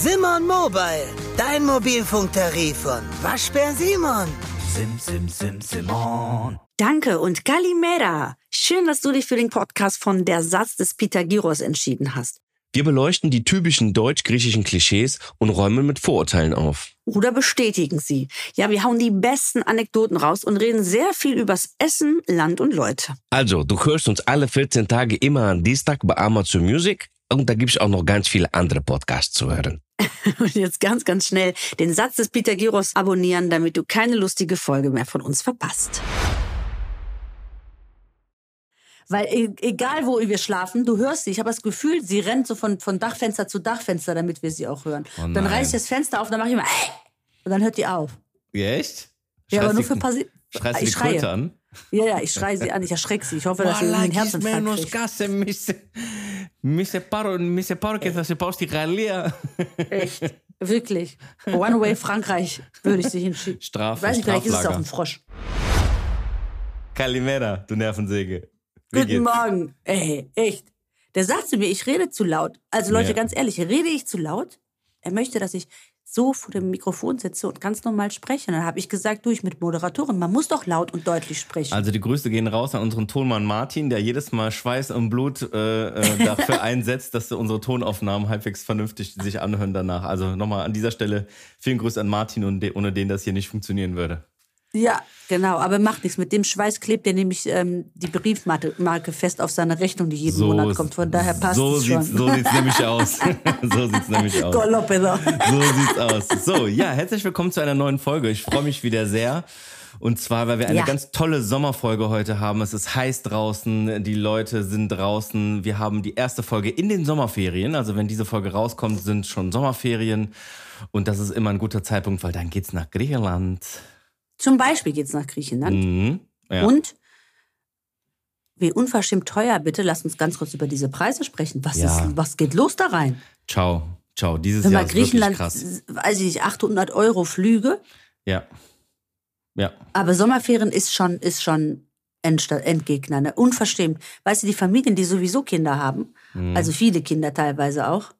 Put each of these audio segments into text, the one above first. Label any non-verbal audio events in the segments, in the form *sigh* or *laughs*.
Simon Mobile, dein Mobilfunktarif von Waschbär Simon. Sim, sim, sim, Simon. Danke und Galimera. Schön, dass du dich für den Podcast von Der Satz des Pythagoras entschieden hast. Wir beleuchten die typischen deutsch-griechischen Klischees und räumen mit Vorurteilen auf. Oder bestätigen sie. Ja, wir hauen die besten Anekdoten raus und reden sehr viel übers Essen, Land und Leute. Also, du hörst uns alle 14 Tage immer am Dienstag bei Amazon Music und da gibt's auch noch ganz viele andere Podcasts zu hören. *laughs* Und jetzt ganz, ganz schnell den Satz des Pythagoras abonnieren, damit du keine lustige Folge mehr von uns verpasst. Weil e- egal, wo wir schlafen, du hörst sie. Ich habe das Gefühl, sie rennt so von, von Dachfenster zu Dachfenster, damit wir sie auch hören. Oh dann reiße ich das Fenster auf, dann mache ich immer "Äh!" und dann hört die auf. Ja, echt? Ja, aber nur für ein paar Schreist du die schreie. Kröte an? Ja, ja, ich schreie sie an, ich erschrecke sie. Ich hoffe, dass sie mein Herz kriegt. Gasse, Misse Paro, Misse Paro, dass sie aus die Galia. Echt, wirklich. One way Frankreich würde ich sie hinschieben. Strafe, Ich weiß nicht, vielleicht ist es auch ein Frosch. Kalimera, du Nervensäge. Wie Guten geht's? Morgen. Ey, echt. Der sagt zu mir, ich rede zu laut. Also Leute, ja. ganz ehrlich, rede ich zu laut? Er möchte, dass ich so vor dem Mikrofon sitze und ganz normal spreche. Dann habe ich gesagt, du, ich mit Moderatorin, man muss doch laut und deutlich sprechen. Also die Grüße gehen raus an unseren Tonmann Martin, der jedes Mal Schweiß und Blut äh, äh, *laughs* dafür einsetzt, dass unsere Tonaufnahmen halbwegs vernünftig sich anhören danach. Also nochmal an dieser Stelle vielen Grüß an Martin, und ohne den das hier nicht funktionieren würde. Ja, genau, aber macht nichts. Mit dem Schweiß klebt er nämlich ähm, die Briefmarke Marke fest auf seine Rechnung, die jeden Monat kommt. Von daher passt so es schon. Sieht's, *laughs* *laughs* so sieht's nämlich aus. so sieht's nämlich aus. Golopedo. So sieht's aus. So, ja, herzlich willkommen zu einer neuen Folge. Ich freue mich wieder sehr. Und zwar, weil wir eine Ja. ganz tolle Sommerfolge heute haben. Es ist heiß draußen, die Leute sind draußen. Wir haben die erste Folge in den Sommerferien. Also wenn diese Folge rauskommt, sind schon Sommerferien. Und das ist immer ein guter Zeitpunkt, weil dann geht's nach Griechenland. Zum Beispiel geht's nach Griechenland. Mhm. Ja. Und wie unverschämt teuer, bitte lass uns ganz kurz über diese Preise sprechen. Was, Ja. ist, was geht los da rein? Ciao. Ciao. Dieses Wenn Jahr ist Griechenland, krass. weiß ich nicht, 800 Euro Flüge, Ja. Ja. aber Sommerferien ist schon, ist schon Endgegner, ne? unverschämt. Weißt du, die Familien, die sowieso Kinder haben, Mhm. also viele Kinder teilweise auch,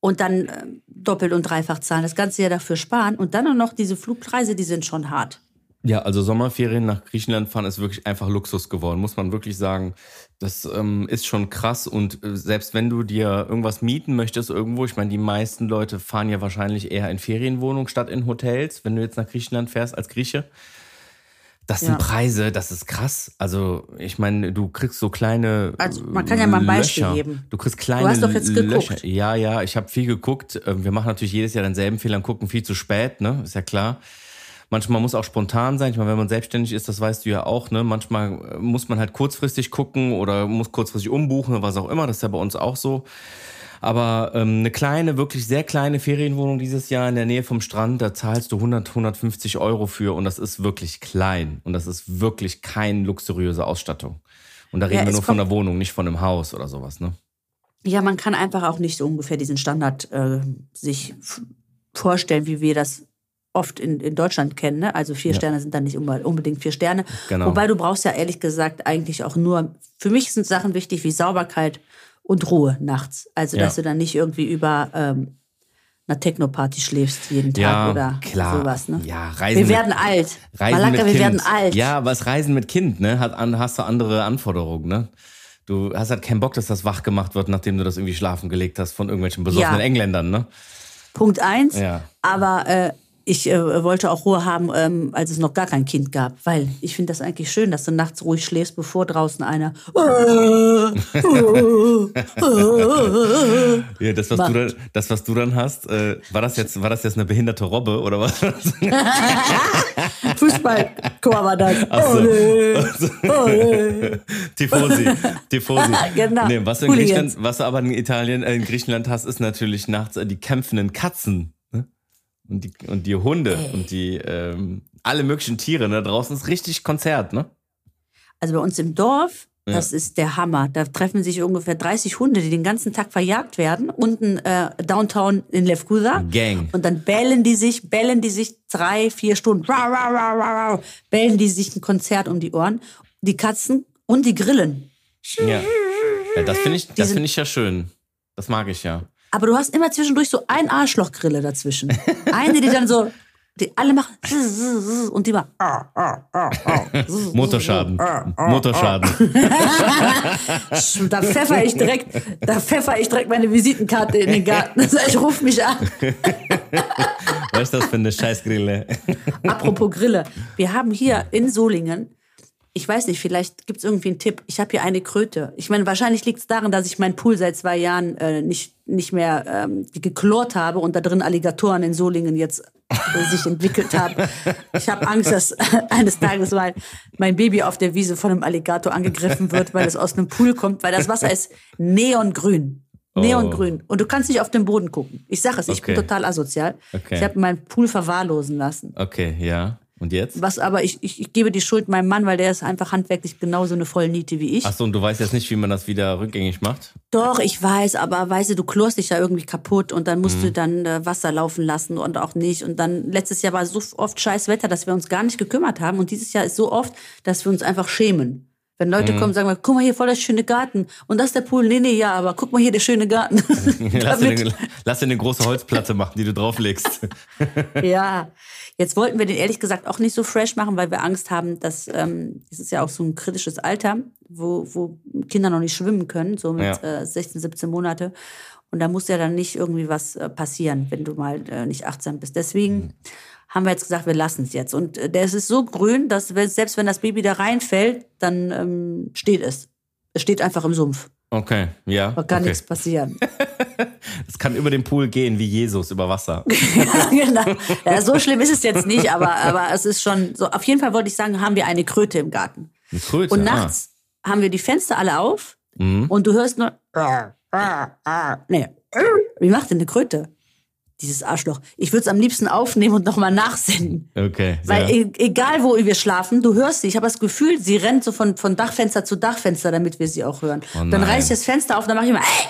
und dann ähm, doppelt und dreifach zahlen, das ganze Jahr dafür sparen und dann auch noch diese Flugpreise, die sind schon hart. Ja, also Sommerferien nach Griechenland fahren ist wirklich einfach Luxus geworden, muss man wirklich sagen. Das ähm, ist schon krass und äh, selbst wenn du dir irgendwas mieten möchtest irgendwo, ich meine, die meisten Leute fahren ja wahrscheinlich eher in Ferienwohnungen statt in Hotels, wenn du jetzt nach Griechenland fährst als Grieche. Das sind Ja. Preise, das ist krass. Also, ich meine, du kriegst so kleine. Also, man kann ja mal ein Beispiel Löcher. geben. Du kriegst kleine Du hast doch jetzt geguckt. Löcher. Ja, ja, ich habe viel geguckt. Ähm, Wir machen natürlich jedes Jahr denselben Fehler und gucken viel zu spät, ne? Ist ja klar. Manchmal muss auch spontan sein. Ich meine, wenn man selbstständig ist, das weißt du ja auch, ne? Manchmal äh, muss man halt kurzfristig gucken oder muss kurzfristig umbuchen oder was auch immer. Das ist ja bei uns auch so. Aber ähm, eine kleine, wirklich sehr kleine Ferienwohnung dieses Jahr in der Nähe vom Strand, da zahlst du 100, 150 Euro für und das ist wirklich klein und das ist wirklich keine luxuriöse Ausstattung. Und da reden Ja, wir nur von einer Wohnung, nicht von einem Haus oder sowas, ne? Ja, man kann einfach auch nicht so ungefähr diesen Standard äh, sich vorstellen, wie wir das oft in, in Deutschland kennen. Ne? Also vier Ja. Sterne sind dann nicht unbe- unbedingt vier Sterne. Genau. Wobei du brauchst ja ehrlich gesagt eigentlich auch nur, für mich sind Sachen wichtig wie Sauberkeit und Ruhe nachts. Also Ja. dass du dann nicht irgendwie über ähm, einer Techno-Party schläfst jeden Tag Ja, oder klar. sowas. Ne? Ja, Reisen wir mit- werden alt. Reisen Malaka, mit wir kind. werden alt. Ja, aber das Reisen mit Kind, ne, hat an, hast du andere Anforderungen, ne? Du hast halt keinen Bock, dass das wach gemacht wird, nachdem du das irgendwie schlafen gelegt hast von irgendwelchen besoffenen. Engländern, ne? Punkt eins. Ja. Aber äh, ich äh, wollte auch Ruhe haben, ähm, als es noch gar kein Kind gab. Weil ich finde das eigentlich schön, dass du nachts ruhig schläfst, bevor draußen einer. Ja, das, was Macht. du dann, das, was du dann hast, äh, war das jetzt, war das jetzt eine behinderte Robbe oder was? Fußballchor war das. So. Ole, *laughs* ole. Tifosi, Tifosi. *laughs* Genau. Nee, was, du in. Griechenland, was du aber in Italien, äh, in Griechenland hast, ist natürlich nachts äh, die kämpfenden Katzen. Und, die, und die Hunde und die ähm, alle möglichen Tiere. Ne? Draußen ist richtig Konzert, ne? Also bei uns im Dorf, Ja. das ist der Hammer. Da treffen sich ungefähr 30 Hunde, die den ganzen Tag verjagt werden. Unten äh, downtown in Lefkusa. Gang. Und dann bellen die sich, bellen die sich drei, vier Stunden, rau, rau, rau, rau, rau, bellen die sich ein Konzert um die Ohren. Die Katzen und die Grillen. Ja. ja das finde ich, das finde ich ja schön. Das mag ich ja. Aber du hast immer zwischendurch so ein Arschlochgrille dazwischen. *laughs* Eine, die dann so, die alle machen und die machen. *laughs* Motorschaden. Motorschaden. Da pfeffer ich direkt, da pfeffer ich direkt meine Visitenkarte in den Garten. Heißt, *laughs* ich ruf mich an. Was ist das für eine Scheißgrille? Apropos Grille. Wir haben hier in Solingen, ich weiß nicht, vielleicht gibt es irgendwie einen Tipp. Ich habe hier eine Kröte. Ich meine, wahrscheinlich liegt es daran, dass ich meinen Pool seit zwei Jahren äh, nicht, nicht mehr ähm, geklort habe und da drin Alligatoren in Solingen jetzt äh, sich entwickelt haben. Ich habe Angst, dass *laughs* eines Tages mal mein Baby auf der Wiese von einem Alligator angegriffen wird, weil es aus einem Pool kommt, weil das Wasser ist neongrün. Neongrün. Und du kannst nicht auf den Boden gucken. Ich sage es, ich bin Okay. total asozial. Okay. Ich habe meinen Pool verwahrlosen lassen. Okay, ja. Und jetzt? Was aber, ich, ich, ich gebe die Schuld meinem Mann, weil der ist einfach handwerklich genauso eine Vollniete wie ich. Achso, und du weißt jetzt nicht, wie man das wieder rückgängig macht? Doch, ich weiß, aber weißt du, du klorst dich ja irgendwie kaputt und dann musst du dann äh, Wasser laufen lassen und auch nicht. Und dann, letztes Jahr war so oft scheiß Wetter, dass wir uns gar nicht gekümmert haben. Und dieses Jahr ist so oft, dass wir uns einfach schämen. Wenn Leute kommen und sagen, guck mal hier, voll der schöne Garten. Und das ist der Pool. Nee, nee, ja, aber guck mal hier, der schöne Garten. *laughs* Lass dir, eine, lass dir eine große Holzplatte machen, die du drauflegst. *laughs* Ja, jetzt wollten wir den ehrlich gesagt auch nicht so fresh machen, weil wir Angst haben, dass ähm, es ist ja auch so ein kritisches Alter, wo, wo Kinder noch nicht schwimmen können, so mit Ja. äh, 16, 17 Monate. Und da muss ja dann nicht irgendwie was äh, passieren, wenn du mal äh, nicht achtsam bist. Deswegen haben wir jetzt gesagt, wir lassen es jetzt. Und äh, der ist so grün, dass selbst wenn das Baby da reinfällt, dann ähm, steht es. Es steht einfach im Sumpf. Okay, ja. Da kann okay. nichts passieren. *laughs* Es kann über den Pool gehen, wie Jesus über Wasser. ja, *laughs* genau. Ja, so schlimm ist es jetzt nicht, aber, aber es ist schon so. Auf jeden Fall wollte ich sagen, haben wir eine Kröte im Garten. Eine Kröte. Und nachts haben wir die Fenster alle auf Mhm. und du hörst nur. Nee. Wie macht denn eine Kröte? Dieses Arschloch. Ich würde es am liebsten aufnehmen und nochmal nachsenden. Ah, okay. Weil ja. e egal, wo wir schlafen, du hörst sie. Ich habe das Gefühl, sie rennt so von, von Dachfenster zu Dachfenster, damit wir sie auch hören. Oh dann nein. reiße ich das Fenster auf, dann mache ich immer "Ey!"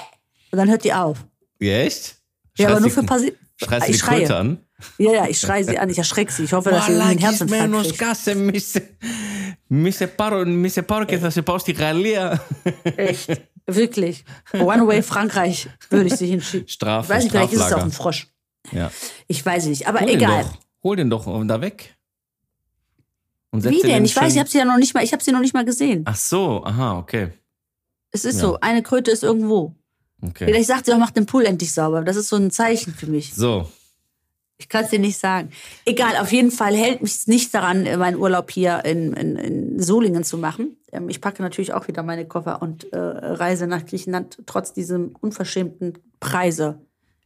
und dann hört die auf. Ja, echt? Ja, aber Schreist nur die- für ein paar Se- Schreist du Ich die schreie. Kröte an? Ja, ja, ich schreie sie an, ich erschrecke sie. Ich hoffe, dass sie einen Herzinfarkt kriegt. σκάσε, μη σε, μη σε πάρω, μη σε πάρω και θα σε πάω στη Γαλλία. Echt. Wirklich. One Way Frankreich würde ich sie hinschicken. Straf- ich weiß nicht, vielleicht ist es auch Straflager. ein Frosch. Ja. Ich weiß nicht, aber Hol egal. Den doch. Hol den doch da weg. Wie den denn? Ich weiß, ich habe sie ja noch nicht mal, ich habe sie noch nicht mal gesehen. Ach so, aha, okay. Es ist Ja. so, eine Kröte ist irgendwo. okay. Vielleicht sagt sie auch, mach den Pool endlich sauber. Das ist so ein Zeichen für mich. So, Ich kann es dir nicht sagen. Egal, auf jeden Fall hält mich nicht daran, äh, meinen Urlaub hier in, in, in Solingen zu machen. Ähm, Ich packe natürlich auch wieder meine Koffer und äh, reise nach Griechenland, trotz diesem unverschämten Preise,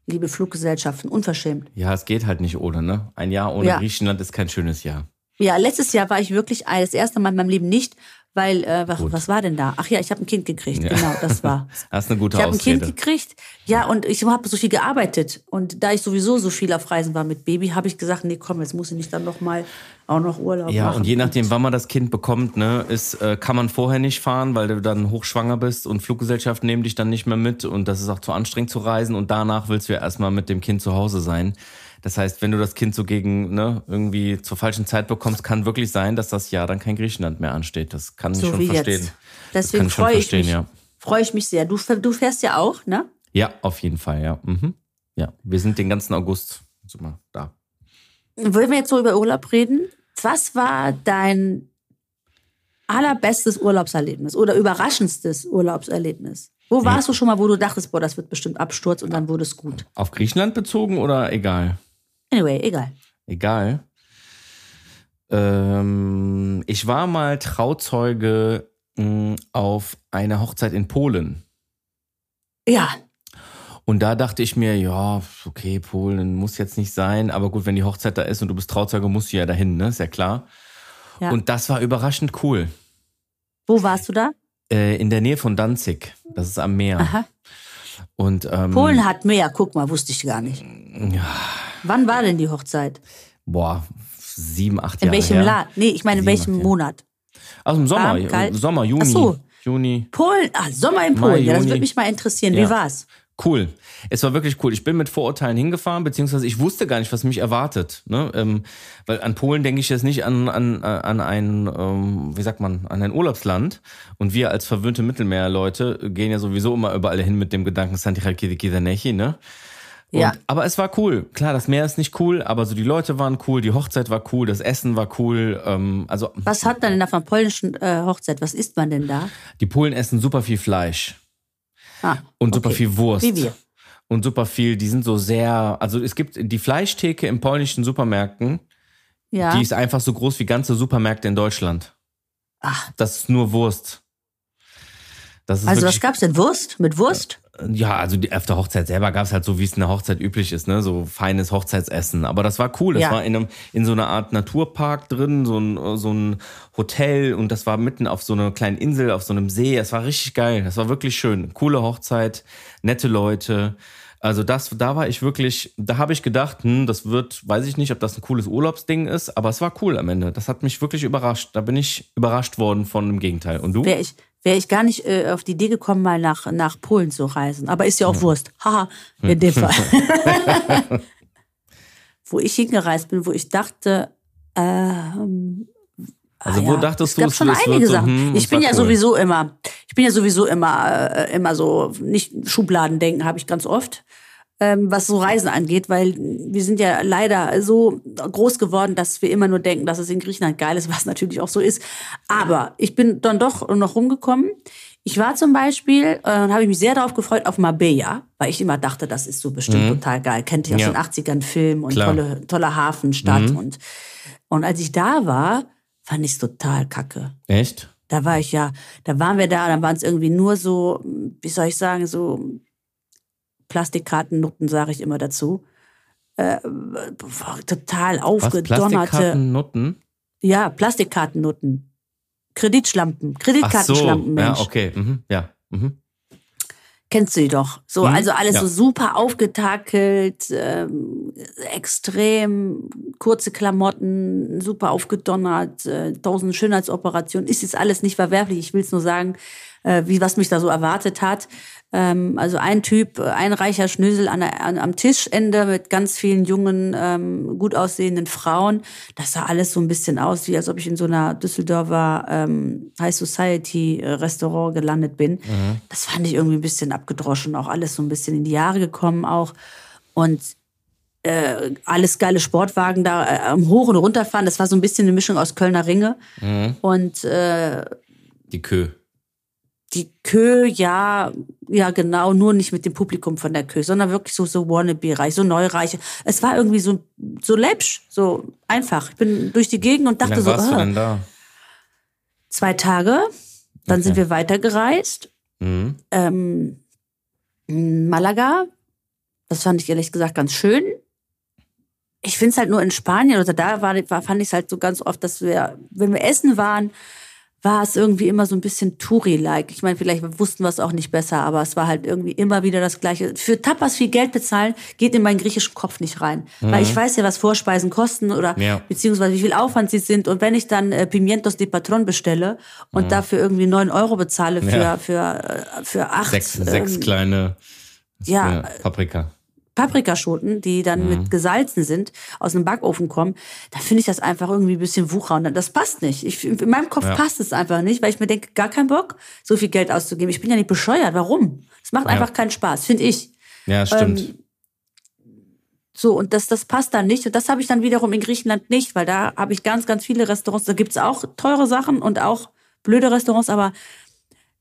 liebe Fluggesellschaften, unverschämt. ja, es geht halt nicht ohne, ne? Ein Jahr ohne Ja. Griechenland ist kein schönes Jahr. Ja, letztes Jahr war ich wirklich das erste Mal in meinem Leben nicht, weil, äh, was, was war denn da? Ach ja, ich habe ein Kind gekriegt, Ja. genau, das war. *laughs* Hast eine gute Ich habe ein Kind gekriegt, ja, und ich habe so viel gearbeitet. Und da ich sowieso so viel auf Reisen war mit Baby, habe ich gesagt, nee, komm, jetzt muss ich nicht dann noch mal auch noch Urlaub Ja, machen. und je nachdem, wann man das Kind bekommt, ne, ist, äh, kann man vorher nicht fahren, weil du dann hochschwanger bist und Fluggesellschaften nehmen dich dann nicht mehr mit und das ist auch zu anstrengend zu reisen und danach willst du ja erstmal mit dem Kind zu Hause sein. Das heißt, wenn du das Kind so gegen, ne, irgendwie zur falschen Zeit bekommst, kann wirklich sein, dass das Jahr dann kein Griechenland mehr ansteht. Das kann ich so schon verstehen. jetzt. Deswegen ich freue ich verstehen, mich. ja. Freue ich mich sehr. Du, du fährst ja auch, ne? Ja, auf jeden Fall, ja. Mhm. Ja, wir sind den ganzen August so mal da. Wollen wir jetzt so über Urlaub reden? Was war dein allerbestes Urlaubserlebnis oder überraschendstes Urlaubserlebnis? Wo warst du schon mal, wo du dachtest, boah, das wird bestimmt Absturz und dann wurde es gut? Auf Griechenland bezogen oder egal? Anyway, egal. Egal. Ähm, ich war mal Trauzeuge mh, auf einer Hochzeit in Polen. Ja, Und da dachte ich mir, ja, okay, Polen muss jetzt nicht sein, aber gut, wenn die Hochzeit da ist und du bist Trauzeuge, musst du ja dahin, ne? Ist ja klar. Ja. Und das war überraschend cool. wo warst du da? Äh, in der Nähe von Danzig. Das ist am Meer. Aha. Und ähm, Polen hat mehr, guck mal, wusste ich gar nicht. ja, Wann war denn die Hochzeit? boah, sieben, acht In Jahre welchem her. Land? Nee, ich meine, in Sieben, welchem. Monat? Aus dem Sommer, Warm? Sommer, Juni. Ach so. Juni. Polen, ah, Sommer in Mai, Polen, ja, das würde mich mal interessieren. Ja. Wie war's? Cool. es war wirklich cool. Ich bin mit Vorurteilen hingefahren, beziehungsweise ich wusste gar nicht, was mich erwartet. Ne? Ähm, weil an Polen denke ich jetzt nicht an, an, an ein, ähm, wie sagt man, an ein Urlaubsland. Und wir als verwöhnte Mittelmeerleute gehen ja sowieso immer überall hin mit dem Gedanken Santi Kidekidanechi, ne? Und, Ja. Aber es war cool. Klar, das Meer ist nicht cool, aber so die Leute waren cool, die Hochzeit war cool, das Essen war cool. Ähm, also Was hat man denn da von polnischen äh, Hochzeit? Was isst man denn da? die Polen essen super viel Fleisch Ah, und super okay. viel Wurst. Wie wir. Und super viel, die sind so sehr, also es gibt die Fleischtheke in polnischen Supermärkten, Ja. die ist einfach so groß wie ganze Supermärkte in Deutschland. Ach, Das ist nur Wurst. Also was gab's denn? Wurst? Mit Wurst? Ja, also die, auf der Hochzeit selber gab es halt so, wie es in der Hochzeit üblich ist, ne, so feines Hochzeitsessen. Aber das war cool. Das Ja. war in, einem, in so einer Art Naturpark drin, so ein, so ein Hotel und das war mitten auf so einer kleinen Insel, auf so einem See. Es war richtig geil. Das war wirklich schön. Coole Hochzeit, nette Leute. Also das, da war ich wirklich, da habe ich gedacht, hm, das wird, weiß ich nicht, ob das ein cooles Urlaubsding ist, aber es war cool am Ende. Das hat mich wirklich überrascht. Da bin ich überrascht worden von dem Gegenteil. Und du? Wäre ich, wär ich gar nicht äh, auf die Idee gekommen, mal nach, nach Polen zu reisen. Aber ist ja auch Wurst. Haha, in dem Fall. *laughs* wo ich hingereist bin, wo ich dachte, ähm, Also ah wo ja, dachtest es du, gab es schon wird einige so, Sachen. hm, ich bin ja cool. sowieso immer, ich bin ja sowieso immer, äh, immer so, nicht Schubladendenken habe ich ganz oft, ähm, was so Reisen angeht, weil wir sind ja leider so groß geworden, dass wir immer nur denken, dass es in Griechenland geil ist, *laughs* was natürlich auch so ist. Aber ich bin dann doch noch rumgekommen. Ich war zum Beispiel, äh, habe ich mich sehr darauf gefreut, auf Marbella, weil ich immer dachte, das ist so bestimmt total geil. Kennt ihr aus Mhm. Ja. den 80ern Film und Klar. tolle, tolle Hafenstadt. Mhm. Und, und als ich da war, fand ich es total kacke. Echt? Da war ich ja, da waren wir da, da waren es irgendwie nur so, wie soll ich sagen, so Plastikkartennutten, sage ich immer dazu. Äh, total Was? aufgedonnerte. Plastikkarten, Nutten? Ja, Plastikkartennutten. Kreditschlampen, Ach so, Kreditkartenschlampen, ja, Mensch. okay. Mhm. Ja. Mhm. Kennst du die doch? So, Mhm, also alles ja. so super aufgetakelt, ähm, extrem kurze Klamotten, super aufgedonnert, äh, tausend Schönheitsoperationen. Ist jetzt alles nicht verwerflich. Ich will es nur sagen, äh, wie was mich da so erwartet hat. Ähm, also ein Typ, äh, ein reicher Schnösel an, an, am Tischende mit ganz vielen jungen, ähm, gut aussehenden Frauen. Das sah alles so ein bisschen aus, wie als ob ich in so einer Düsseldorfer ähm, High Society äh, Restaurant gelandet bin. Das fand ich irgendwie ein bisschen abgedroschen, auch alles so ein bisschen in die Jahre gekommen auch. Und äh, alles geile Sportwagen da äh, am Hoch- und Runterfahren. Das war so ein bisschen eine Mischung aus Kölner Ringe. Und äh, Die Kö. Die Kö, ja, ja genau, nur nicht mit dem Publikum von der Kö, sondern wirklich so, so Wannabe-reich, so Neureiche. Es war irgendwie so, so läppsch, so einfach. Ich bin durch die Gegend und Wie dachte lange so, warst du ah, denn da? zwei Tage. Dann Okay. sind wir weitergereist. Mhm. ähm, Malaga. Das fand ich ehrlich gesagt ganz schön. Ich finde es halt nur in Spanien oder da war, war fand ich es halt so ganz oft, dass wir, wenn wir essen waren, war es irgendwie immer so ein bisschen Touri-like. Ich meine, vielleicht wussten wir es auch nicht besser, aber es war halt irgendwie immer wieder das Gleiche. Für Tapas viel Geld bezahlen geht in meinen griechischen Kopf nicht rein. Weil ich weiß ja, was Vorspeisen kosten oder Ja. beziehungsweise wie viel Aufwand sie sind. Und wenn ich dann äh, Pimientos de Patron bestelle und dafür irgendwie neun Euro bezahle für, Ja. für, äh, für acht Sechs, sechs ähm, kleine ja, Paprika. Paprikaschoten, die dann Mhm. mit gesalzen sind, aus einem Backofen kommen, dann finde ich das einfach irgendwie ein bisschen wucher und das passt nicht. Ich, in meinem Kopf Ja. passt es einfach nicht, weil ich mir denke, gar keinen Bock, so viel Geld auszugeben. Ich bin ja nicht bescheuert. Warum? Es macht Ja. einfach keinen Spaß, finde ich. Ja, stimmt. Ähm, So, und das, das passt dann nicht. Und das habe ich dann wiederum in Griechenland nicht, weil da habe ich ganz, ganz viele Restaurants. Da gibt's auch teure Sachen und auch blöde Restaurants, aber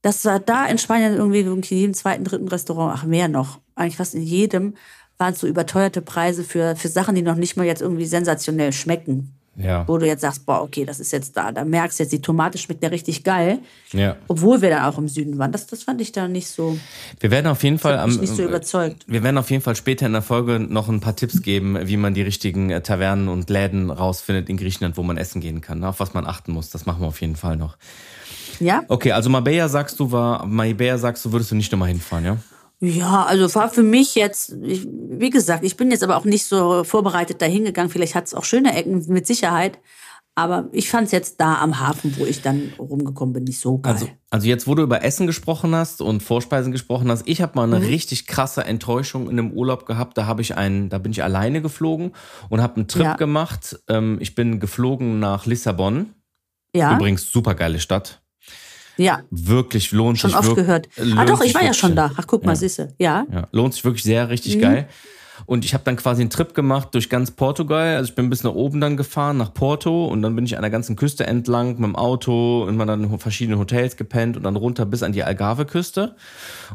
das war da in Spanien irgendwie in jedem zweiten, dritten Restaurant, ach mehr noch, eigentlich fast in jedem, waren es so überteuerte Preise für, für Sachen, die noch nicht mal jetzt irgendwie sensationell schmecken. ja. Wo du jetzt sagst, boah, okay, das ist jetzt da. Da merkst du jetzt, die Tomate schmeckt ja richtig geil. ja. Obwohl wir dann auch im Süden waren. Das, das fand ich da nicht so, Wir werden auf jeden Fall am, nicht so überzeugt. wir werden auf jeden Fall später in der Folge noch ein paar Tipps geben, wie man die richtigen äh, Tavernen und Läden rausfindet in Griechenland, wo man essen gehen kann, ne? auf was man achten muss. Das machen wir auf jeden Fall noch. Ja? Okay, also Marbella sagst du, war, Marbella sagst du, würdest du nicht nochmal hinfahren, ja? Ja, also war für mich jetzt, wie gesagt, ich bin jetzt aber auch nicht so vorbereitet dahin gegangen. Vielleicht hat es auch schöne Ecken, mit Sicherheit. Aber ich fand es jetzt da am Hafen, wo ich dann rumgekommen bin, nicht so geil. Also, also jetzt, wo du über Essen gesprochen hast und Vorspeisen gesprochen hast, ich habe mal eine richtig krasse Enttäuschung in einem Urlaub gehabt. Da habe ich einen, da bin ich alleine geflogen und habe einen Trip Ja. gemacht. Ähm, ich bin geflogen nach Lissabon. ja, Übrigens super geile Stadt. Ja, Wirklich lohnt schon sich oft wirk- gehört. Ah doch, ich war ja schon da. Ach, guck mal, Ja. siehste. Ja. Ja, lohnt sich wirklich sehr, richtig geil. Und ich habe dann quasi einen Trip gemacht durch ganz Portugal. Also ich bin bis nach oben dann gefahren, nach Porto. Und dann bin ich an der ganzen Küste entlang mit dem Auto und man dann in verschiedenen Hotels gepennt und dann runter bis an die Algarve-Küste.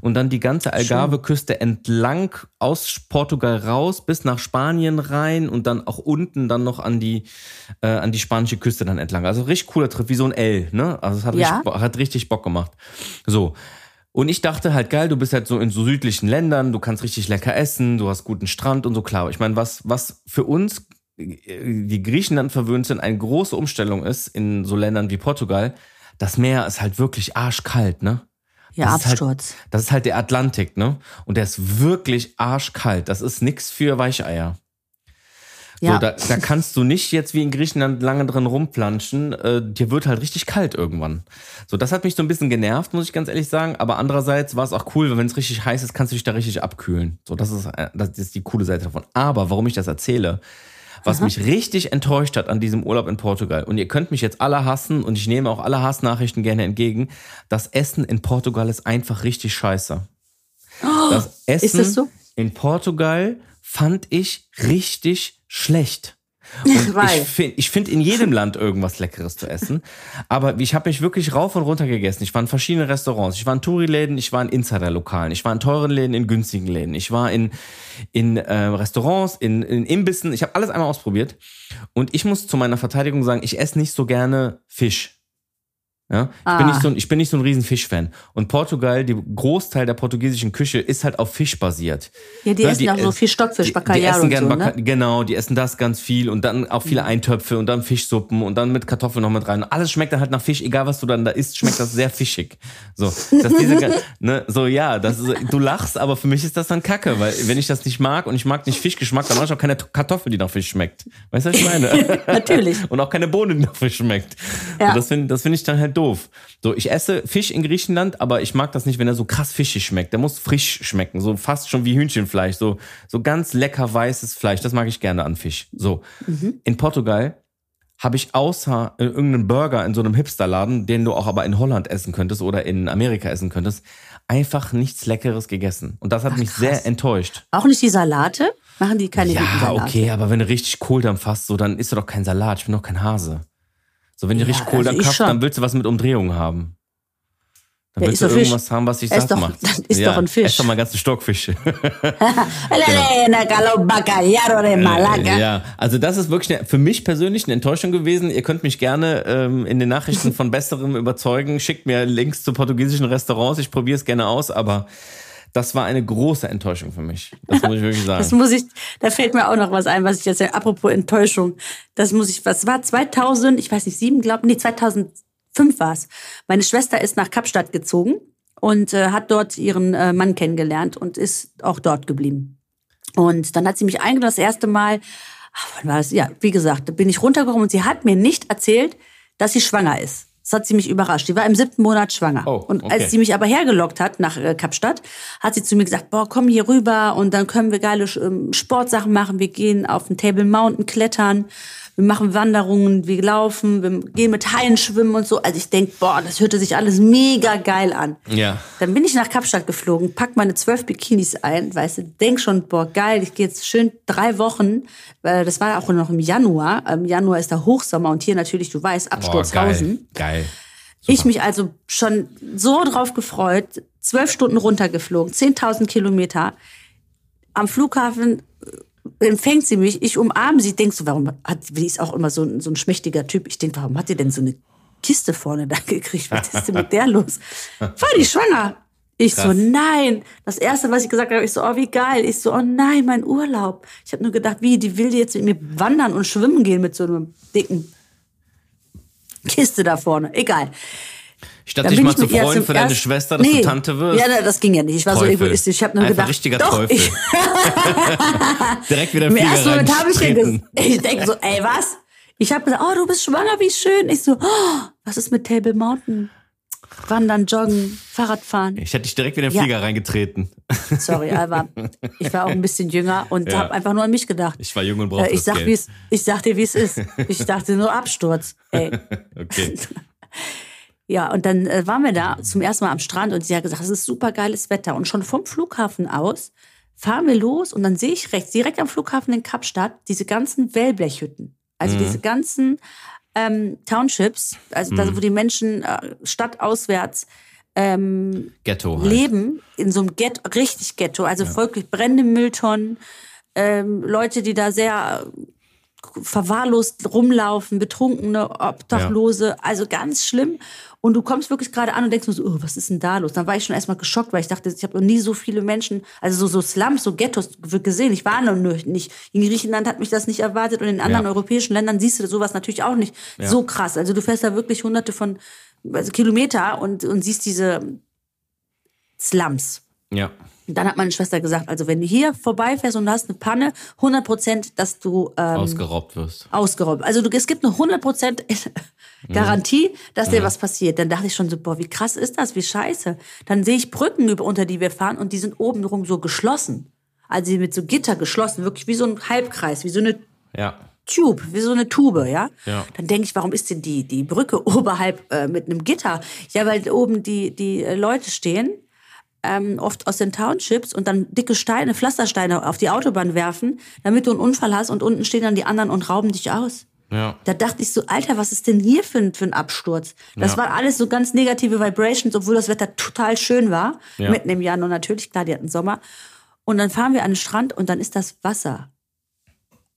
Und dann die ganze Algarve-Küste entlang aus Portugal raus bis nach Spanien rein und dann auch unten dann noch an die, äh, an die spanische Küste dann entlang. Also richtig cooler Trip, wie so ein L, ne? Also es hat, Ja. richtig, hat richtig Bock gemacht. So. Und ich dachte halt, geil, du bist halt so in so südlichen Ländern, du kannst richtig lecker essen, du hast guten Strand und so, klar. Ich meine, was, was für uns, äh, die Griechenland verwöhnt sind, eine große Umstellung ist in so Ländern wie Portugal, das Meer ist halt wirklich arschkalt, ne? Ja, Das ist halt- Absturz. Das ist halt der Atlantik, ne? Und der ist wirklich arschkalt. Das ist nix für Weicheier. Ja. So, da, da kannst du nicht jetzt wie in Griechenland lange drin rumplanschen. Äh, dir wird halt richtig kalt irgendwann. So, das hat mich so ein bisschen genervt, muss ich ganz ehrlich sagen. Aber andererseits war es auch cool, wenn es richtig heiß ist, kannst du dich da richtig abkühlen. So, das ist, äh, das ist die coole Seite davon. Aber warum ich das erzähle, was mich richtig enttäuscht hat an diesem Urlaub in Portugal, und ihr könnt mich jetzt alle hassen und ich nehme auch alle Hassnachrichten gerne entgegen, das Essen in Portugal ist einfach richtig scheiße. Das Essen ist das so? in Portugal fand ich richtig schlecht. *laughs* Und ich finde ich find in jedem Land irgendwas Leckeres zu essen. Aber ich habe mich wirklich rauf und runter gegessen. Ich war in verschiedenen Restaurants. Ich war in Touri-Läden, ich war in Insider-Lokalen, ich war in teuren Läden, in günstigen Läden. Ich war in, in äh, Restaurants, in, in Imbissen. Ich habe alles einmal ausprobiert. Und ich muss zu meiner Verteidigung sagen, ich esse nicht so gerne Fisch. Ja, ich, bin Ah. nicht so ein, ich bin nicht so ein riesen Fischfan. Und Portugal, die Großteil der portugiesischen Küche ist halt auf Fisch basiert. Ja, die Ne, essen auch so äh, viel Stockfisch, die, die Bacalhau und so, ne? Genau, die essen das ganz viel und dann auch viele Eintöpfe und dann Fischsuppen und dann mit Kartoffeln noch mit rein. Alles schmeckt dann halt nach Fisch, egal was du dann da isst, schmeckt das sehr fischig. So, dass diese, *laughs* ne, so ja, das ist, du lachst, aber für mich ist das dann Kacke, weil wenn ich das nicht mag und ich mag nicht Fischgeschmack, dann mag ich auch keine Kartoffel, die nach Fisch schmeckt. Weißt du, was ich meine? *laughs* Natürlich. Und auch keine Bohne, die nach Fisch schmeckt. Ja. Und das finde das find ich dann halt doof. So, ich esse Fisch in Griechenland, aber ich mag das nicht, wenn er so krass fischig schmeckt. Der muss frisch schmecken, so fast schon wie Hühnchenfleisch, so, so ganz lecker weißes Fleisch. Das mag ich gerne an Fisch. So. In Portugal habe ich außer äh, irgendeinen Burger in so einem Hipsterladen, den du auch aber in Holland essen könntest oder in Amerika essen könntest, einfach nichts Leckeres gegessen. Und das hat mich sehr enttäuscht. Auch nicht die Salate? Machen die keine Ja, okay, aber wenn du richtig Kohldampf hast, so, dann isst du doch kein Salat. Ich bin doch kein Hase. So, wenn du Ja, richtig also Kohldampf ich hast, schon. dann willst du was mit Umdrehungen haben. Dann willst ist du doch Fisch. irgendwas haben, was satt doch- macht. *laughs* dann isst ja, doch ein Fisch. Ess doch mal ganze Stockfische. *laughs* Malaga. ja, also das ist wirklich eine, für mich persönlich eine Enttäuschung gewesen. Ihr könnt mich gerne ähm, in den Nachrichten *laughs* von Besserem überzeugen. Schickt mir Links zu portugiesischen Restaurants. Ich probiere es gerne aus, aber das war eine große Enttäuschung für mich. Das muss ich wirklich sagen. Das muss ich, da fällt mir auch noch was ein, was ich jetzt, apropos Enttäuschung, das muss ich, was war 2000, ich weiß nicht, sieben, glaube nee, 2005 war es. Meine Schwester ist nach Kapstadt gezogen und äh, hat dort ihren äh, Mann kennengelernt und ist auch dort geblieben. Und dann hat sie mich eingeladen, das erste Mal, ach, wann war das? Ja, wie gesagt, da bin ich runtergekommen und sie hat mir nicht erzählt, dass sie schwanger ist. Das hat sie mich überrascht. Die war im siebten Monat schwanger. Oh, und okay. als sie mich aber hergelockt hat nach äh, Kapstadt, hat sie zu mir gesagt, boah, komm hier rüber und dann können wir geile ähm, Sportsachen machen. Wir gehen auf den Table Mountain klettern, wir machen Wanderungen, wir laufen, wir gehen mit Haien schwimmen und so. Also ich denk, boah, das hörte sich alles mega geil an. Ja. Dann bin ich nach Kapstadt geflogen, pack meine zwölf Bikinis ein, weißt du, denk schon, boah, geil, ich gehe jetzt schön drei Wochen, weil das war auch noch im Januar. Im Januar ist der Hochsommer und hier natürlich, du weißt, Boah, Absturzhausen. geil. Geil. Ich mich also schon so drauf gefreut, zwölf Stunden runtergeflogen, 10.000 Kilometer. Am Flughafen äh, empfängt sie mich, ich umarme sie, denkst du, warum hat, die ist auch immer so, ein- so ein schmächtiger Typ. Ich denk, warum hat die denn so eine Kiste vorne da *laughs* gekriegt? Was ist denn mit der los? War die schwanger? Ich so, Krass. nein. Das erste, was ich gesagt habe, ich so, oh, wie geil. Ich so, oh nein, mein Urlaub. Ich habe nur gedacht, wie, die will jetzt mit mir wandern und schwimmen gehen mit so einem dicken Kiste da vorne. Egal. Statt Dann dich mal ich zu freuen für deine Schwester, dass Nee. du Tante wirst. Ja, ne, das ging ja nicht. Ich war so Teufel. egoistisch. Ich habe nur Einfach gedacht, richtiger doch, Teufel. Ich, *laughs* Direkt wieder *laughs* im ersten Moment habe ich ja *laughs* ich denke so, ey, was? Ich habe gesagt, oh, du bist schwanger, wie schön. Ich so, oh, was ist mit Table Mountain? Wandern, Joggen, Fahrradfahren. Ich hätte dich direkt wieder in den Ja. Flieger reingetreten. Sorry, aber ich war auch ein bisschen jünger und Ja. habe einfach nur an mich gedacht. Ich war jung und brauchte Äh, ich, sag, Geld. ich sag dir, wie es ist. Ich dachte nur Absturz. Ey. Okay. Ja, und dann äh, waren wir da zum ersten Mal am Strand und sie hat gesagt, es ist super geiles Wetter. Und schon vom Flughafen aus fahren wir los und dann sehe ich rechts, direkt am Flughafen in Kapstadt, diese ganzen Wellblechhütten. Also diese ganzen ähm, Townships, also da, wo die Menschen äh, stadtauswärts ähm, Ghetto halt. leben, in so einem Ghetto, richtig Ghetto, also folglich brennende Mülltonnen, ähm, Leute, die da sehr verwahrlost rumlaufen, Betrunkene, Obdachlose, also ganz schlimm. Und du kommst wirklich gerade an und denkst nur so, oh, was ist denn da los? Dann war ich schon erstmal geschockt, weil ich dachte, ich habe noch nie so viele Menschen, also so, so Slums, so Ghettos gesehen. Ich war noch nicht. In Griechenland hat mich das nicht erwartet und in anderen Ja. europäischen Ländern siehst du sowas natürlich auch nicht so krass. Also du fährst da wirklich hunderte von also Kilometer und, und siehst diese Slums. Ja. Und dann hat meine Schwester gesagt, also wenn du hier vorbeifährst und du hast eine Panne, 100 Prozent, dass du ähm, Ausgeraubt wirst. ausgeraubt. Also du, es gibt eine 100 Prozent Garantie, dass dir was passiert. Dann dachte ich schon so, boah, wie krass ist das, wie scheiße. Dann sehe ich Brücken, über, unter die wir fahren und die sind oben rum so geschlossen. Also mit so Gitter geschlossen, wirklich wie so ein Halbkreis, wie so eine Ja. Tube, wie so eine Tube, ja. Ja. Dann denke ich, warum ist denn die, die Brücke *laughs* oberhalb äh, mit einem Gitter? Ja, weil oben die, die äh, Leute stehen, ähm, oft aus den Townships und dann dicke Steine, Pflastersteine auf die Autobahn werfen, damit du einen Unfall hast und unten stehen dann die anderen und rauben dich aus. Ja. Da dachte ich so, Alter, was ist denn hier für ein, für ein Absturz? Das Ja. waren alles so ganz negative Vibrations, obwohl das Wetter total schön war. Ja. Mitten im Januar natürlich, klar, die hatten Sommer. Und dann fahren wir an den Strand und dann ist das Wasser.